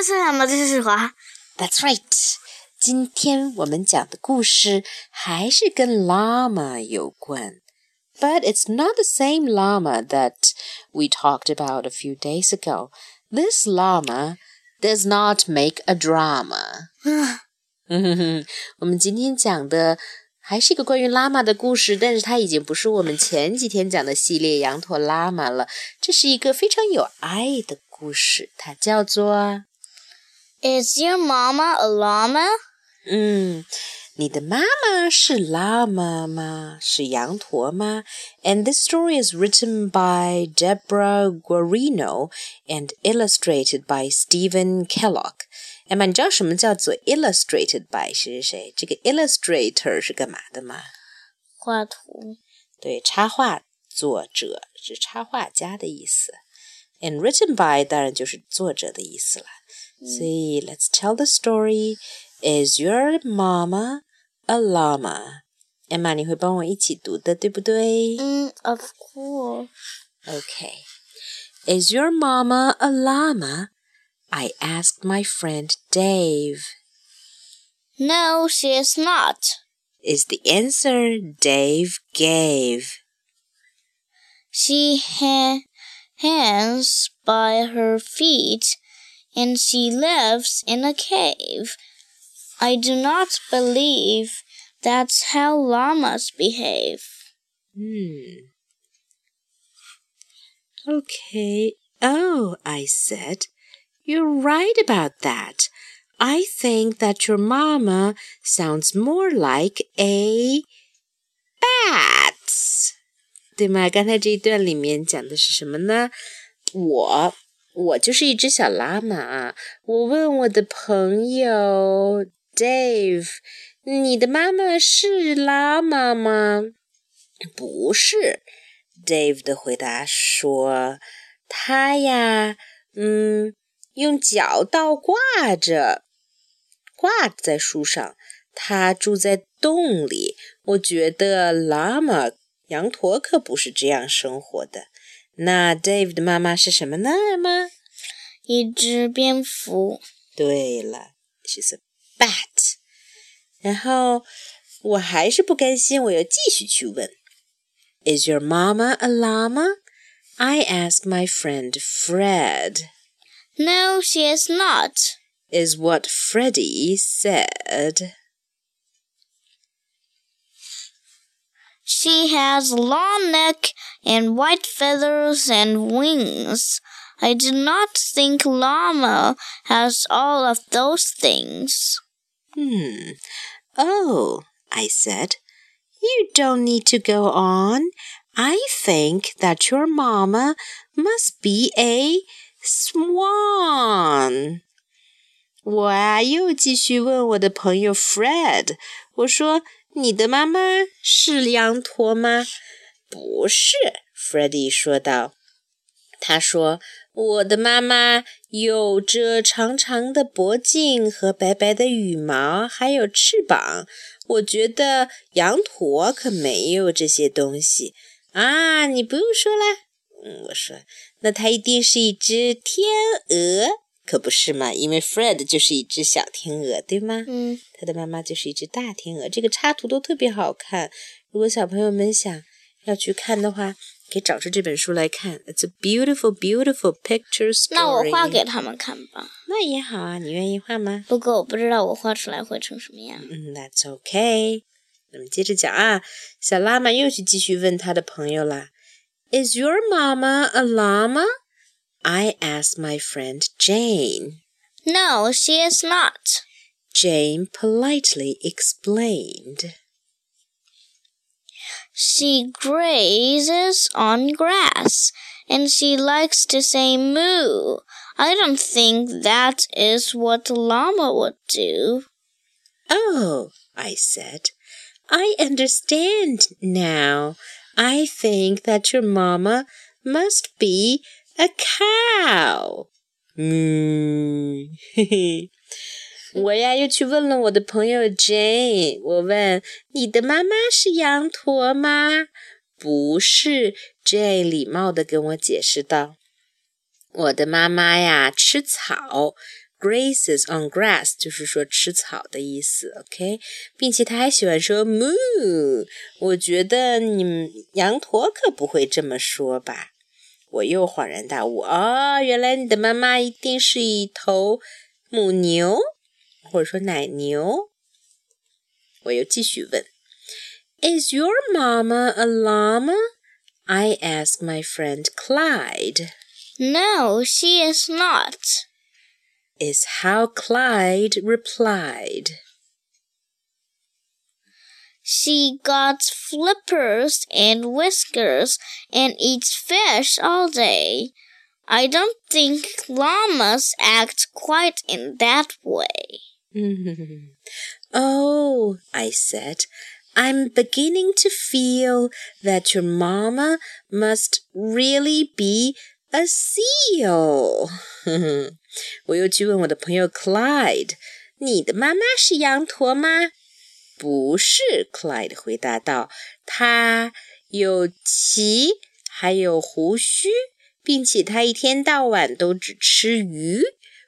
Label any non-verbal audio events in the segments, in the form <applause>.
这是什么？这是滑。 That's right。今天我们讲的故事还是跟 llama 有关，but it's not the same llama that we talked about a few days ago. This llama does not make a drama. <laughs> 我们今天讲的还是一个关于拉玛的故事，但是它已经不是我们前几天讲的系列羊驼拉玛了。这是一个非常有爱的故事，它叫做 is your mama a llama? 嗯，你的妈妈是 llama and this story is written by Deborah Guarino and illustrated by Steven Kellogg. 哎妈，你知道什么叫做 illustrated by 谁谁谁？这个 illustrator 是干嘛的吗？画图。对，插画作者是插画家的意思。And written by 当然就是作者的意思了。所以 Let's tell the story. Is your mama a llama? Emma，你会帮我一起读的，对不对嗯，Of course. Okay. Is your mama a llama? I asked my friend Dave. No, she is not. Is the answer Dave gave. She ha- hangs by her feet and she lives in a cave. I do not believe that's how llamas behave. Hmm. Okay. Oh, I said, you're right about that. I think that your mama sounds more like a bat. 对吗？刚才这一段里面讲的是什么呢？我 我就是一只小拉玛。我问我的朋友 Dave，你的妈妈是拉玛吗？不是，Dave 的回答说：“他呀，嗯，用脚倒挂着，挂在树上。他住在洞里。我觉得拉玛羊驼可不是这样生活的。那 Dave 的妈妈是什么呢？妈？一只蝙蝠。对了，She's a bat。然后我还是不甘心，我又继续去问。Is your mama a llama? I asked my friend Fred. No, she is not. Is what Freddie said. She has a long neck and white feathers and wings. I do not think llama has all of those things. Hmm. Oh, I said. You don't need to go on. I think that your mama must be a swan. 我啊，又继续问我的朋友 Fred，我说：“ 你的妈妈是羊驼吗？”不是，Freddie 说道。他说：“我的妈妈有着长长的脖颈和白白的羽毛，还有翅膀。我觉得羊驼可没有这些东西啊！你不用说啦。”嗯，我说：“那它一定是一只天鹅，可不是嘛？因为 Fred 就是一只小天鹅，对吗？嗯，他的妈妈就是一只大天鹅。这个插图都特别好看。如果小朋友们想要去看的话，可以找出这本书来看。It's a beautiful, beautiful picture story。那我画给他们看吧。那也好啊，你愿意画吗？不过我不知道我画出来会成什么样。嗯，That's okay。那么接着讲啊，小拉玛又去继续问他的朋友啦。Is your mama a llama? I asked my friend Jane. No, she is not. Jane politely explained. She grazes on grass and she likes to say moo. I don't think that is what a llama would do. Oh, I said, I understand now. I think that your mama must be a cow. 嗯，嘿嘿。我呀又去问了我的朋友 Jane，我问你的妈妈是羊驼吗？不是，Jane 礼貌的跟我解释道，我的妈妈呀吃草，grazes on grass，就是说吃草的意思，OK，并且她还喜欢说 moo。我觉得你们羊驼可不会这么说吧？我又恍然大悟，哦，原来你的妈妈一定是一头母牛，或者说奶牛。我又继续问，Is your mama a llama? I asked my friend Clyde. No, she is not. Is how Clyde replied. She got flippers and whiskers and eats fish all day. I don't think llamas act quite in that way. <laughs> oh, I said, I'm beginning to feel that your mama must really be a seal. <laughs> 我又去问我的朋友 Clyde，你的妈妈是羊驼吗？ 不是，Clyde 回答道。他有鳍，还有胡须，并且他一天到晚都只吃鱼。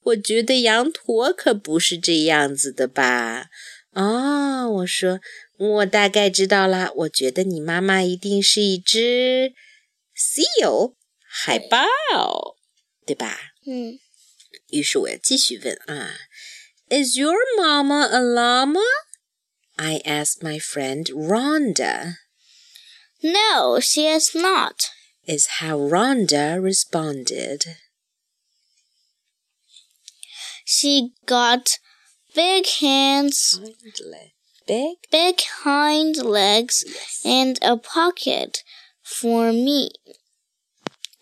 我觉得羊驼可不是这样子的吧？哦，我说。我大概知道了，我觉得你妈妈一定是一只 seal 海豹，对吧？嗯。于是我要继续问啊，Is your mama a llama? I asked my friend Rhonda. No, she is not. Is how Rhonda responded. She got big hands big big hind legs yes. and a pocket for me.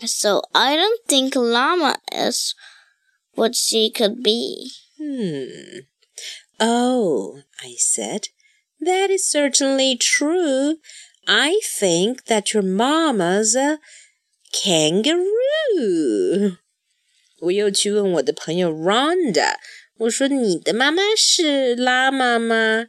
So I don't think llama is what she could be. Hmm. Oh, I said, that is certainly true. I think that your mama's a kangaroo. 我又去问我的朋友 Rhonda，我说你的妈妈是拉妈吗？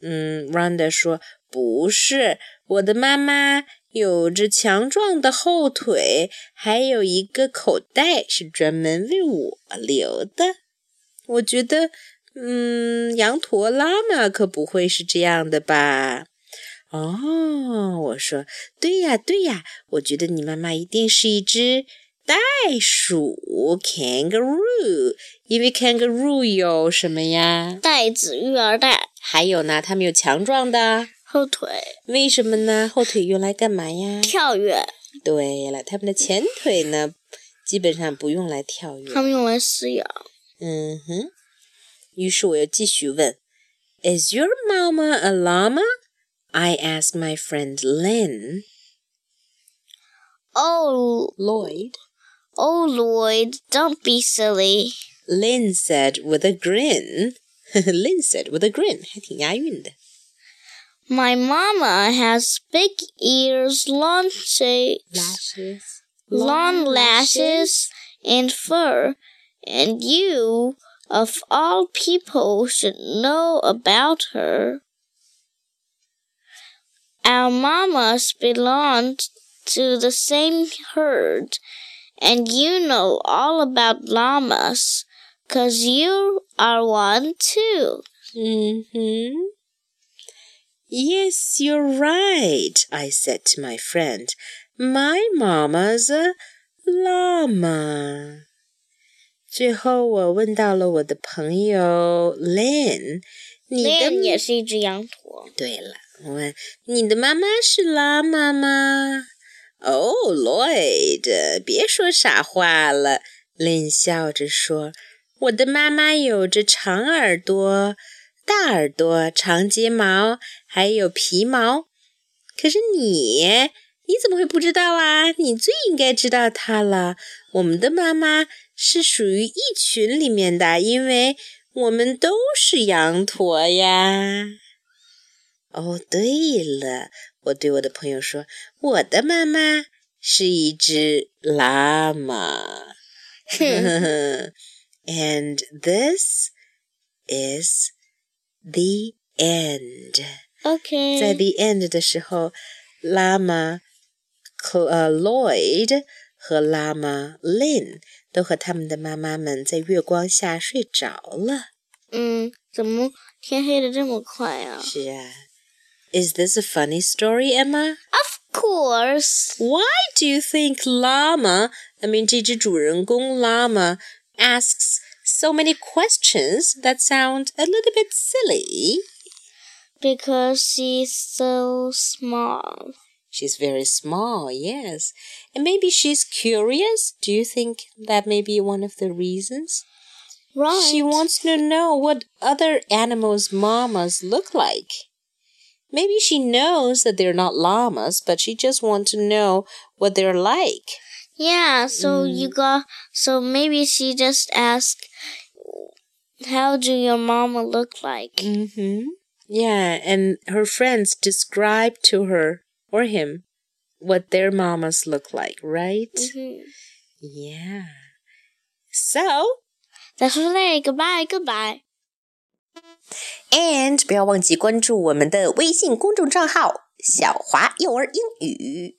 嗯，Rhonda 说不是，我的妈妈有着强壮的后腿，还有一个口袋是专门为我留的。我觉得， 嗯，羊驼拉玛可不会是这样的吧？哦，我说对呀，对呀，我觉得你妈妈一定是一只袋鼠 （kangaroo），因为 kangaroo 有什么呀？袋子、育儿袋。还有呢，它们有强壮的后腿。为什么呢？后腿用来干嘛呀？跳跃。对了，它们的前腿呢，基本上不用来跳跃。它们用来撕咬。嗯哼。于是我又继续问：“Is your mama a llama?” I asked my friend Lynn. Oh, Lloyd. Oh, Lloyd, don't be silly. Lynn said with a grin. <laughs> Lynn said with a grin，还挺押韵的。My mama has big ears, long lashes, long lashes, and fur, and you, of all people, should know about her. Our mamas belonged to the same herd, and you know all about llamas. Cause you are one too. Mm-hmm. Yes, you're right, I said to my friend. My mama's a llama. 最后，我问到了我的朋友 Lynn，你的也是一只羊驼。对了，我问你的妈妈是拉妈吗？哦、oh,，Lloyd，别说傻话了。Lynn 笑着说。我的妈妈有着长耳朵、大耳朵、长睫毛，还有皮毛。可是你，你怎么会不知道啊？你最应该知道它了。我们的妈妈是属于一群里面的，因为我们都是羊驼呀。哦，对了，我对我的朋友说，我的妈妈是一只拉玛。<laughs> And this is the end. OK，在 the end 的时候，拉玛呃 Lloyd 和拉玛 Lynn 都和他们的妈妈们在月光下睡着了。嗯，怎么天黑的这么快啊？是啊。Is this a funny story, Emma? Of course. Why do you think Llama, I mean 这只主人公 Llama, asks so many questions that sound a little bit silly? Because she's so small. She's very small, yes. And maybe she's curious. Do you think that may be one of the reasons? Right. She wants to know what other animals' mamas look like. Maybe she knows that they're not llamas, but she just wants to know what they're like. Yeah, so mm. you got so maybe she just asked how do your mama look like? Mm-hmm. Yeah, and her friends describe to her or him what their mamas look like, right? Mm-hmm. Yeah. So that's today. Goodbye, goodbye. And 不要忘记关注我们的微信公众账号“小华幼儿英语”。 ”。